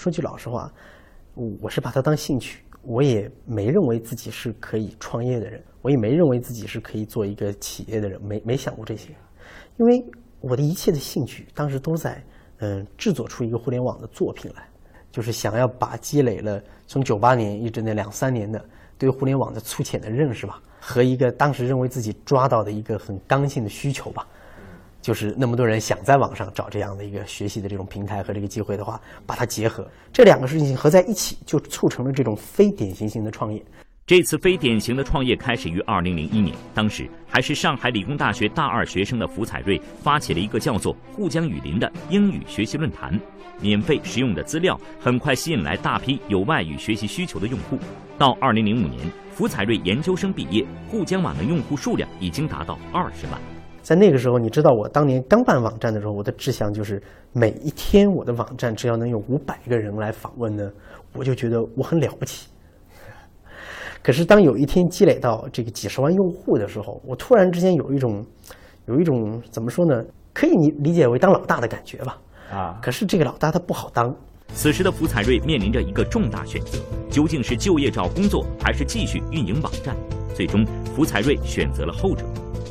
说句老实话，我是把它当兴趣，我也没认为自己是可以创业的人，我也没认为自己是可以做一个企业的人，没没想过这些，因为我的一切的兴趣当时都在嗯制作出一个互联网的作品来，就是想要把积累了从九八年一直那两三年的对互联网的粗浅的认识吧，和一个当时认为自己抓到的一个很刚性的需求吧。就是那么多人想在网上找这样的一个学习的这种平台和这个机会的话，把它结合，这两个事情合在一起，就促成了这种非典型性的创业。这次非典型的创业开始于二零零一年，当时还是上海理工大学大二学生的福彩瑞发起了一个叫做“沪江雨林”的英语学习论坛，免费实用的资料很快吸引来大批有外语学习需求的用户。到二零零五年，福彩瑞研究生毕业，沪江网的用户数量已经达到二十万。在那个时候，你知道我当年刚办网站的时候，我的志向就是每一天我的网站只要能有五百个人来访问呢，我就觉得我很了不起。可是当有一天积累到这个几十万用户的时候，我突然之间有一种，有一种怎么说呢？可以你理解为当老大的感觉吧。啊。可是这个老大他不好当。此时的福彩瑞面临着一个重大选择：究竟是就业找工作，还是继续运营网站？最终，福彩瑞选择了后者。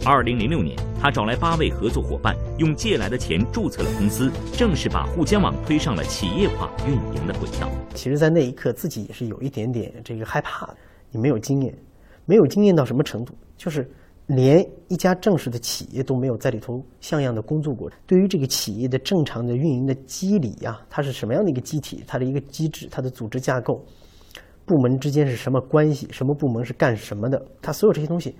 二零零六年，他找来八位合作伙伴，用借来的钱注册了公司，正式把沪江网推上了企业化运营的轨道。其实，在那一刻，自己也是有一点点这个害怕的。你没有经验，没有经验到什么程度？就是连一家正式的企业都没有在里头像样的工作过。对于这个企业的正常的运营的机理呀，它是什么样的一个机体？它的一个机制，它的组织架构，部门之间是什么关系？什么部门是干什么的？它所有这些东西。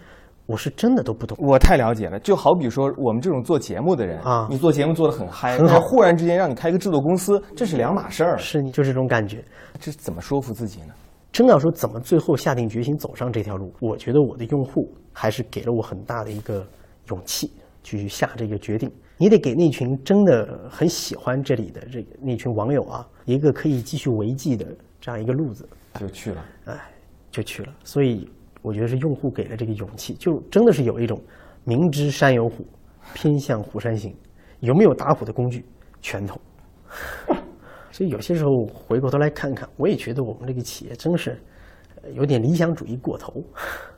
我是真的都不懂，我太了解了。就好比说我们这种做节目的人啊，你做节目做的很嗨，然后忽然之间让你开个制作公司，这是两码事儿。是，你就是这种感觉。这怎么说服自己呢？真要说怎么最后下定决心走上这条路，我觉得我的用户还是给了我很大的一个勇气去下这个决定。你得给那群真的很喜欢这里的这个那群网友啊，一个可以继续维系的这样一个路子，就去了。哎，就去了。所以。我觉得是用户给了这个勇气，就真的是有一种明知山有虎，偏向虎山行。有没有打虎的工具？拳头。所以有些时候回过头来看看，我也觉得我们这个企业真是有点理想主义过头，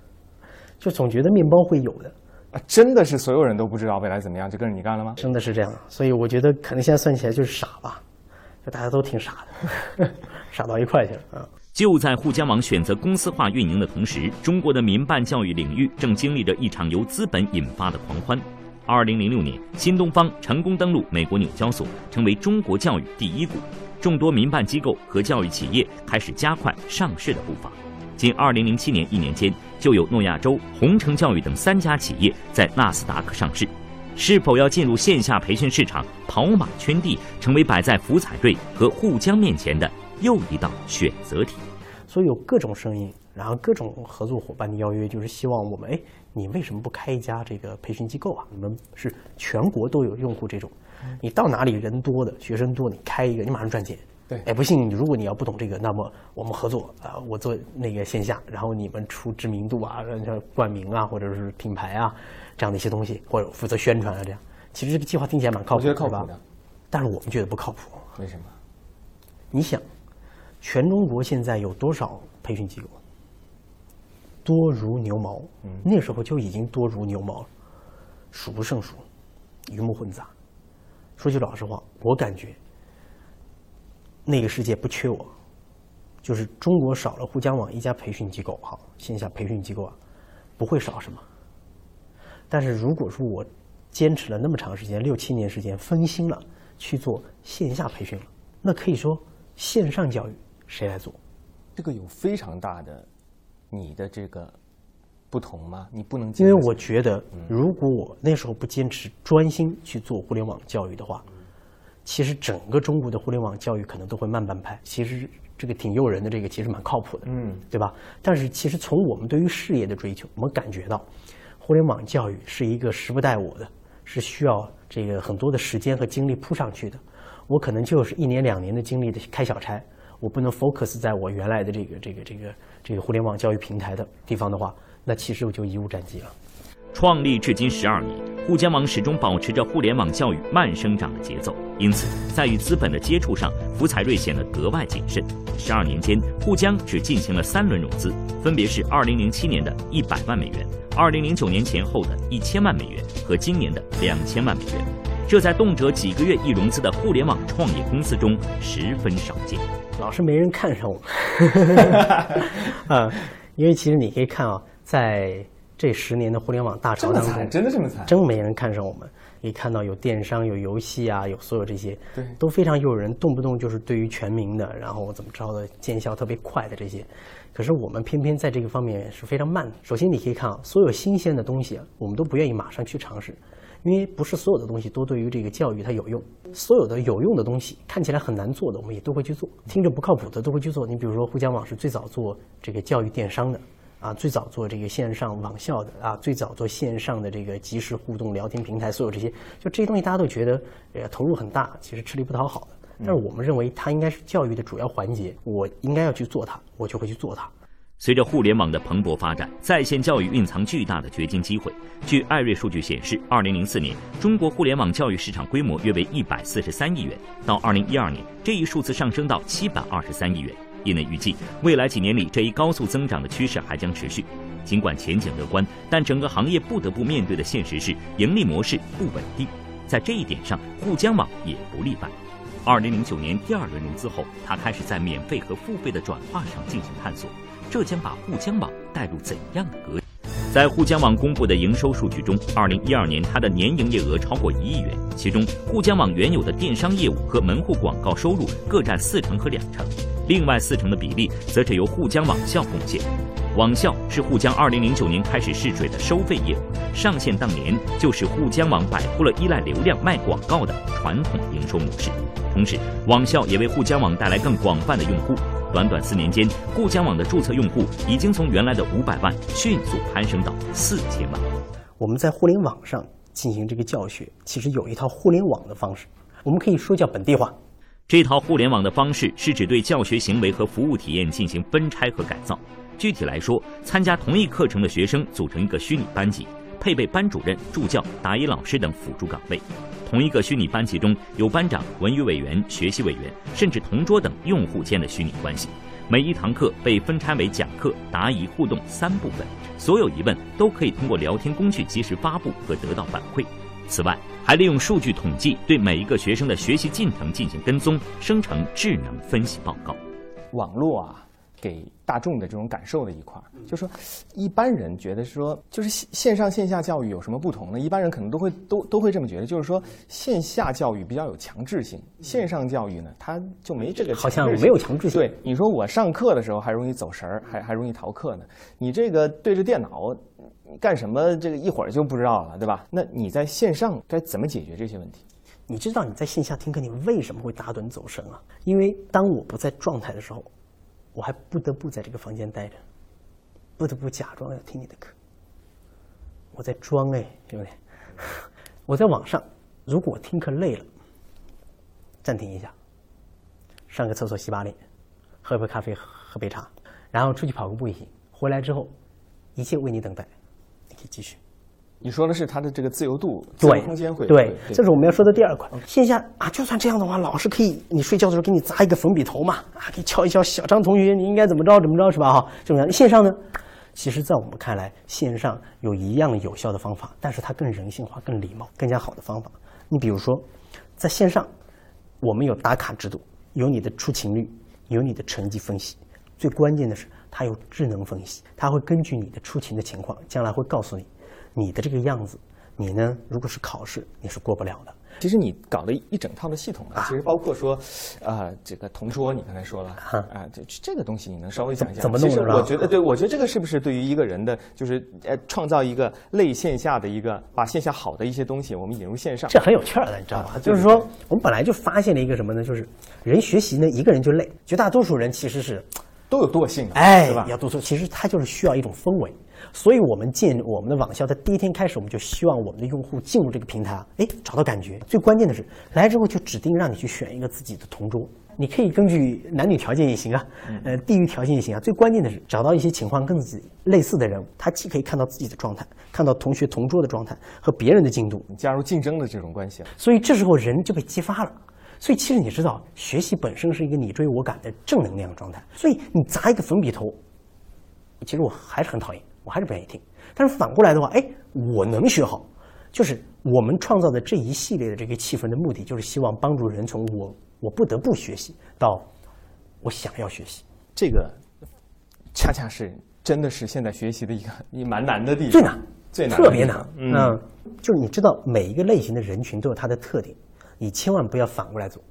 就总觉得面包会有的。啊，真的是所有人都不知道未来怎么样，就跟着你干了吗？真的是这样。所以我觉得可能现在算起来就是傻吧，就大家都挺傻的，傻到一块去了啊。就在沪江网选择公司化运营的同时，中国的民办教育领域正经历着一场由资本引发的狂欢。二零零六年，新东方成功登陆美国纽交所，成为中国教育第一股。众多民办机构和教育企业开始加快上市的步伐。仅二零零七年一年间，就有诺亚舟、红城教育等三家企业在纳斯达克上市。是否要进入线下培训市场，跑马圈地，成为摆在福彩瑞和沪江面前的？又一道选择题，所以有各种声音，然后各种合作伙伴的邀约，就是希望我们哎，你为什么不开一家这个培训机构啊？你们是全国都有用户这种，你到哪里人多的学生多，你开一个，你马上赚钱。对，哎，不信，如果你要不懂这个，那么我们合作啊，我做那个线下，然后你们出知名度啊，像冠名啊，或者是品牌啊这样的一些东西，或者负责宣传啊，这样，其实这个计划听起来蛮靠谱，我觉得靠谱的，但是我们觉得不靠谱。为什么？你想？全中国现在有多少培训机构？多如牛毛。那时候就已经多如牛毛了，数不胜数，鱼目混杂。说句老实话，我感觉那个世界不缺我，就是中国少了沪江网一家培训机构，好，线下培训机构啊，不会少什么。但是如果说我坚持了那么长时间，六七年时间，分心了去做线下培训了，那可以说线上教育。谁来做？这个有非常大的你的这个不同吗？你不能因为我觉得，如果我那时候不坚持专心去做互联网教育的话，其实整个中国的互联网教育可能都会慢半拍。其实这个挺诱人的，这个其实蛮靠谱的，嗯，对吧？但是其实从我们对于事业的追求，我们感觉到互联网教育是一个时不待我的，是需要这个很多的时间和精力扑上去的。我可能就是一年两年的精力的开小差。我不能 focus 在我原来的这个这个这个这个互联网教育平台的地方的话，那其实我就贻误战机了。创立至今十二年，沪江网始终保持着互联网教育慢生长的节奏，因此在与资本的接触上，福彩瑞显得格外谨慎。十二年间，沪江只进行了三轮融资，分别是二零零七年的一百万美元、二零零九年前后的一千万美元和今年的两千万美元，这在动辄几个月一融资的互联网创业公司中十分少见。老是没人看上我，啊，因为其实你可以看啊，在。这十年的互联网大潮当中，真的这么惨？真没人看上我们。可以看到有电商、有游戏啊，有所有这些，对，都非常诱人，动不动就是对于全民的，然后怎么着的，见效特别快的这些。可是我们偏偏在这个方面是非常慢的。首先，你可以看啊，所有新鲜的东西，我们都不愿意马上去尝试，因为不是所有的东西都对于这个教育它有用。所有的有用的东西，看起来很难做的，我们也都会去做；听着不靠谱的，都会去做。你比如说，互联网是最早做这个教育电商的。啊，最早做这个线上网校的啊，最早做线上的这个即时互动聊天平台，所有这些，就这些东西，大家都觉得呃投入很大，其实吃力不讨好的。但是我们认为它应该是教育的主要环节，我应该要去做它，我就会去做它。随着互联网的蓬勃发展，在线教育蕴藏巨大的掘金机会。据艾瑞数据显示，二零零四年中国互联网教育市场规模约为一百四十三亿元，到二零一二年，这一数字上升到七百二十三亿元。业内预计，未来几年里这一高速增长的趋势还将持续。尽管前景乐观，但整个行业不得不面对的现实是盈利模式不稳定。在这一点上，沪江网也不例外。二零零九年第二轮融资后，他开始在免费和付费的转化上进行探索，这将把沪江网带入怎样的格局？在沪江网公布的营收数据中，二零一二年它的年营业额超过一亿元，其中沪江网原有的电商业务和门户广告收入各占四成和两成。另外四成的比例，则是由沪江网校贡献。网校是沪江2009年开始试水的收费业务，上线当年就是沪江网摆脱了依赖流量卖广告的传统营收模式。同时，网校也为沪江网带来更广泛的用户。短短四年间，沪江网的注册用户已经从原来的五百万迅速攀升到四千万。我们在互联网上进行这个教学，其实有一套互联网的方式，我们可以说叫本地化。这套互联网的方式是指对教学行为和服务体验进行分拆和改造。具体来说，参加同一课程的学生组成一个虚拟班级，配备班主任、助教、答疑老师等辅助岗位。同一个虚拟班级中有班长、文娱委员、学习委员，甚至同桌等用户间的虚拟关系。每一堂课被分拆为讲课、答疑、互动三部分，所有疑问都可以通过聊天工具及时发布和得到反馈。此外，还利用数据统计对每一个学生的学习进程进行跟踪，生成智能分析报告。网络啊，给大众的这种感受的一块儿，就说一般人觉得说，就是线上线下教育有什么不同呢？一般人可能都会都都会这么觉得，就是说线下教育比较有强制性，线上教育呢，它就没这个好像没有强制性。对，你说我上课的时候还容易走神儿，还还容易逃课呢，你这个对着电脑。干什么？这个一会儿就不知道了，对吧？那你在线上该怎么解决这些问题？你知道你在线下听课，你为什么会打盹走神啊？因为当我不在状态的时候，我还不得不在这个房间待着，不得不假装要听你的课。我在装哎，对不对？我在网上，如果听课累了，暂停一下，上个厕所洗把脸，喝杯咖啡，喝杯茶，然后出去跑个步也行。回来之后，一切为你等待。你可以继续，你说的是他的这个自由度、自由空间会对，这是我们要说的第二块。线下啊，就算这样的话，老师可以你睡觉的时候给你砸一个粉笔头嘛，啊，可以敲一敲小张同学，你应该怎么着怎么着是吧？哈，这种线上呢，其实在我们看来，线上有一样有效的方法，但是它更人性化、更礼貌、更加好的方法。你比如说，在线上，我们有打卡制度，有你的出勤率，有你的成绩分析，最关键的是。它有智能分析，它会根据你的出勤的情况，将来会告诉你，你的这个样子，你呢，如果是考试，你是过不了的。其实你搞了一整套的系统呢，其实包括说，啊，这个同桌，你刚才说了，啊，这这个东西你能稍微讲一下？怎么弄？其实我觉得，对我觉得这个是不是对于一个人的，就是呃，创造一个类线下的一个，把线下好的一些东西我们引入线上，这很有趣儿的，你知道吧？就是说，我们本来就发现了一个什么呢？就是人学习呢，一个人就累，绝大多数人其实是。都有惰性的，哎，对吧？要惰性，其实他就是需要一种氛围。所以我们建我们的网校，在第一天开始，我们就希望我们的用户进入这个平台啊，哎，找到感觉。最关键的是，来之后就指定让你去选一个自己的同桌，你可以根据男女条件也行啊，呃，地域条件也行啊。最关键的是找到一些情况跟自己类似的人，他既可以看到自己的状态，看到同学同桌的状态和别人的进度，加入竞争的这种关系。所以这时候人就被激发了。所以其实你知道，学习本身是一个你追我赶的正能量状态。所以你砸一个粉笔头，其实我还是很讨厌，我还是不愿意听。但是反过来的话，哎，我能学好，就是我们创造的这一系列的这个气氛的目的，就是希望帮助人从我我不得不学习到我想要学习。这个恰恰是真的是现在学习的一个一蛮难的地方，最难，最难，特别难。嗯，就是你知道每一个类型的人群都有它的特点。你千万不要反过来做，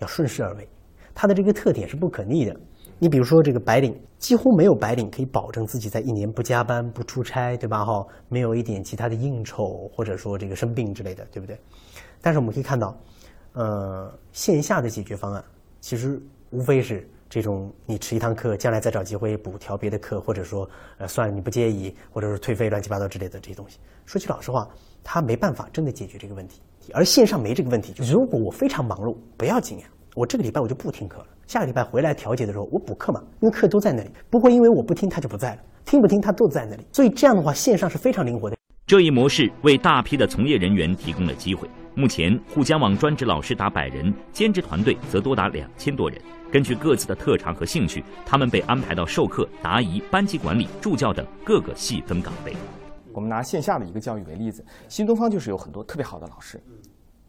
要顺势而为。它的这个特点是不可逆的。你比如说这个白领，几乎没有白领可以保证自己在一年不加班、不出差，对吧？哈，没有一点其他的应酬，或者说这个生病之类的，对不对？但是我们可以看到，呃，线下的解决方案其实无非是这种：你迟一堂课，将来再找机会补调别的课，或者说，呃，算了，你不介意，或者是退费，乱七八糟之类的这些东西。说句老实话，他没办法真的解决这个问题。而线上没这个问题，就如果我非常忙碌，不要紧呀，我这个礼拜我就不听课了，下个礼拜回来调解的时候我补课嘛，因为课都在那里，不会因为我不听他就不在了，听不听他都在那里，所以这样的话线上是非常灵活的。这一模式为大批的从业人员提供了机会。目前沪江网专职老师达百人，兼职团队则多达两千多人。根据各自的特长和兴趣，他们被安排到授课、答疑、班级管理、助教等各个细分岗位。我们拿线下的一个教育为例子，新东方就是有很多特别好的老师，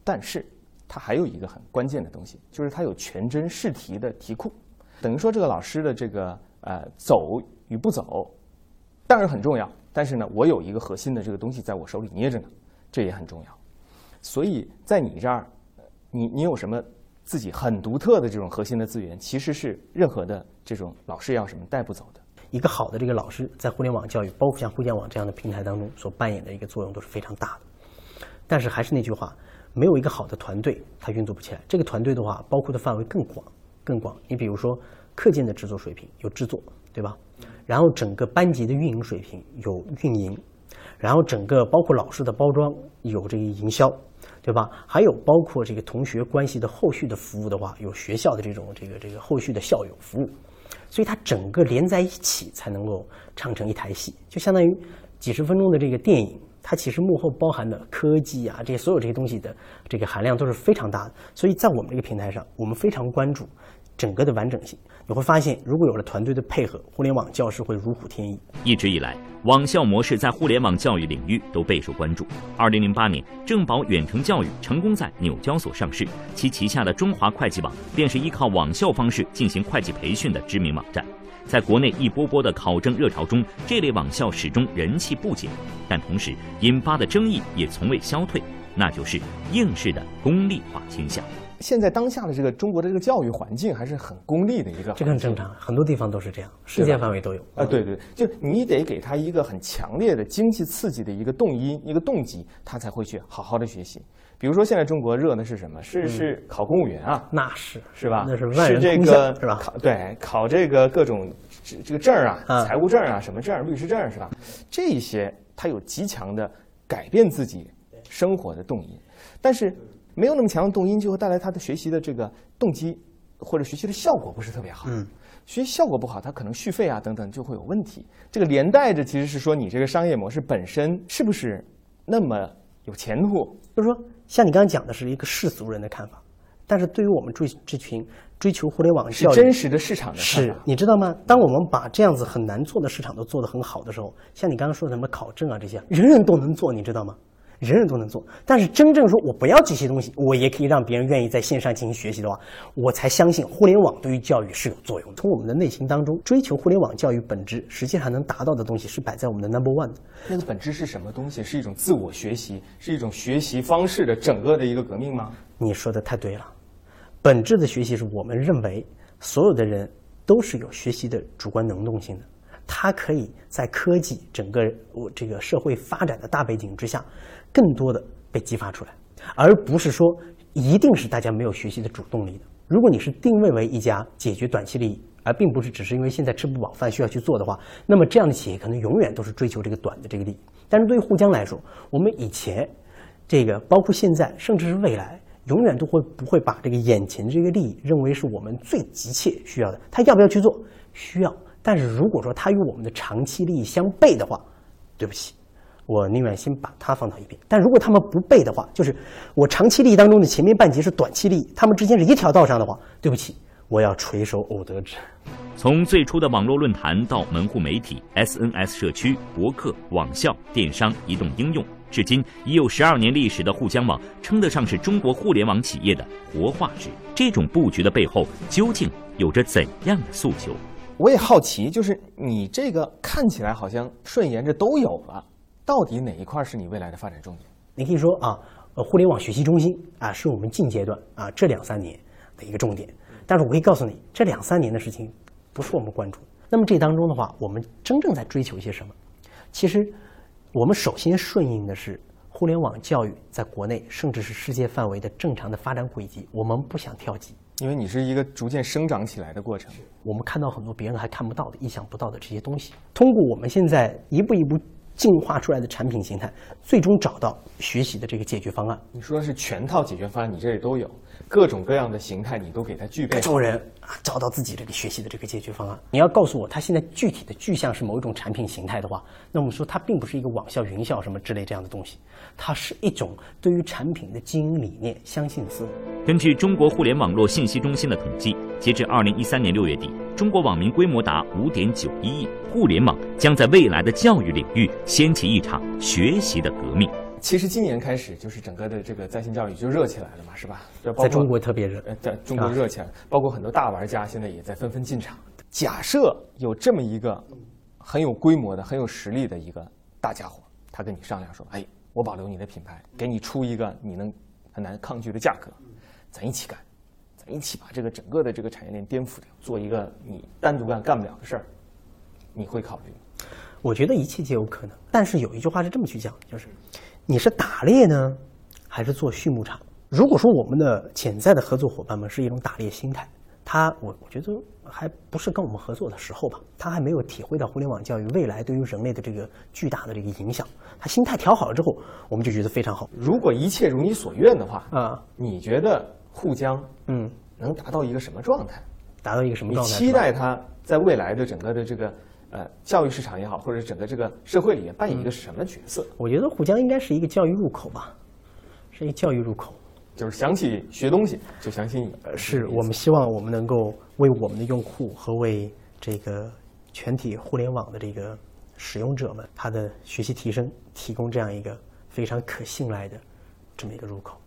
但是它还有一个很关键的东西，就是它有全真试题的题库，等于说这个老师的这个呃走与不走，当然很重要，但是呢，我有一个核心的这个东西在我手里捏着呢，这也很重要。所以在你这儿，你你有什么自己很独特的这种核心的资源，其实是任何的这种老师要什么带不走的。一个好的这个老师在互联网教育，包括像互联网这样的平台当中所扮演的一个作用都是非常大的。但是还是那句话，没有一个好的团队，它运作不起来。这个团队的话，包括的范围更广，更广。你比如说课件的制作水平有制作，对吧？然后整个班级的运营水平有运营，然后整个包括老师的包装有这个营销，对吧？还有包括这个同学关系的后续的服务的话，有学校的这种这个这个后续的校友服务。所以它整个连在一起才能够唱成一台戏，就相当于几十分钟的这个电影，它其实幕后包含的科技啊，这些所有这些东西的这个含量都是非常大的。所以在我们这个平台上，我们非常关注整个的完整性。你会发现，如果有了团队的配合，互联网教师会如虎添翼。一直以来，网校模式在互联网教育领域都备受关注。二零零八年，正保远程教育成功在纽交所上市，其旗下的中华会计网便是依靠网校方式进行会计培训的知名网站。在国内一波波的考证热潮中，这类网校始终人气不减，但同时引发的争议也从未消退，那就是应试的功利化倾向。现在当下的这个中国的这个教育环境还是很功利的一个，这个很正常，很多地方都是这样，世界范围都有啊。对对，就你得给他一个很强烈的经济刺激的一个动因、一个动机，他才会去好好的学习。比如说现在中国热的是什么？是是考公务员啊？那是是吧？那是万人空巷是吧？考对考这个各种这这个证啊，财务证啊，什么证，律师证是吧？这些它有极强的改变自己生活的动因，但是。没有那么强的动因，就会带来他的学习的这个动机，或者学习的效果不是特别好。嗯，学习效果不好，他可能续费啊等等就会有问题。这个连带着其实是说，你这个商业模式本身是不是那么有前途？就是说，像你刚刚讲的是一个世俗人的看法，但是对于我们追这群追求互联网是真实的市场的是，你知道吗？当我们把这样子很难做的市场都做得很好的时候，像你刚刚说的什么考证啊这些，人人都能做，你知道吗？人人都能做，但是真正说我不要这些东西，我也可以让别人愿意在线上进行学习的话，我才相信互联网对于教育是有作用的。从我们的内心当中追求互联网教育本质，实际上能达到的东西是摆在我们的 number one 的。那个本质是什么东西？是一种自我学习，是一种学习方式的整个的一个革命吗？你说的太对了，本质的学习是我们认为所有的人都是有学习的主观能动性的。它可以在科技整个我这个社会发展的大背景之下，更多的被激发出来，而不是说一定是大家没有学习的主动力的。如果你是定位为一家解决短期利益，而并不是只是因为现在吃不饱饭需要去做的话，那么这样的企业可能永远都是追求这个短的这个利益。但是对于沪江来说，我们以前这个包括现在，甚至是未来，永远都会不会把这个眼前这个利益认为是我们最急切需要的。他要不要去做？需要。但是如果说它与我们的长期利益相悖的话，对不起，我宁愿先把它放到一边。但如果他们不悖的话，就是我长期利益当中的前面半截是短期利益，他们之间是一条道上的话，对不起，我要垂手偶得之。从最初的网络论坛到门户媒体、SNS 社区、博客、网校、电商、移动应用，至今已有十二年历史的沪江网，称得上是中国互联网企业的活化石。这种布局的背后，究竟有着怎样的诉求？我也好奇，就是你这个看起来好像顺延着都有了，到底哪一块是你未来的发展重点？你可以说啊，呃，互联网学习中心啊，是我们近阶段啊这两三年的一个重点。但是我可以告诉你，这两三年的事情不是我们关注。那么这当中的话，我们真正在追求一些什么？其实，我们首先顺应的是互联网教育在国内甚至是世界范围的正常的发展轨迹，我们不想跳级。因为你是一个逐渐生长起来的过程，我们看到很多别人还看不到的、意想不到的这些东西。通过我们现在一步一步进化出来的产品形态，最终找到学习的这个解决方案。你说的是全套解决方案，你这里都有各种各样的形态，你都给它具备。各种人啊，找到自己这个学习的这个解决方案。你要告诉我，它现在具体的具象是某一种产品形态的话，那我们说它并不是一个网校、云校什么之类这样的东西。它是一种对于产品的经营理念相信的思维。根据中国互联网络信息中心的统计，截至二零一三年六月底，中国网民规模达五点九一亿。互联网将在未来的教育领域掀起一场学习的革命。其实今年开始，就是整个的这个在线教育就热起来了嘛，是吧？在中国特别热，在中国热起来，包括很多大玩家现在也在纷纷进场。假设有这么一个很有规模的、很有实力的一个大家伙，他跟你商量说：“哎。”我保留你的品牌，给你出一个你能很难抗拒的价格，咱一起干，咱一起把这个整个的这个产业链颠覆掉，做一个你单独干干不了的事儿，你会考虑吗？我觉得一切皆有可能，但是有一句话是这么去讲，就是你是打猎呢，还是做畜牧场？如果说我们的潜在的合作伙伴们是一种打猎心态。他，我我觉得还不是跟我们合作的时候吧，他还没有体会到互联网教育未来对于人类的这个巨大的这个影响。他心态调好了之后，我们就觉得非常好。如果一切如你所愿的话，啊，你觉得沪江嗯能达到一个什么状态？达到一个什么状态？期待它在未来的整个的这个呃教育市场也好，或者整个这个社会里面扮演一个什么角色？我觉得沪江应该是一个教育入口吧，是一个教育入口。就是想起学东西，就想起你。是我们希望我们能够为我们的用户和为这个全体互联网的这个使用者们，他的学习提升提供这样一个非常可信赖的这么一个入口。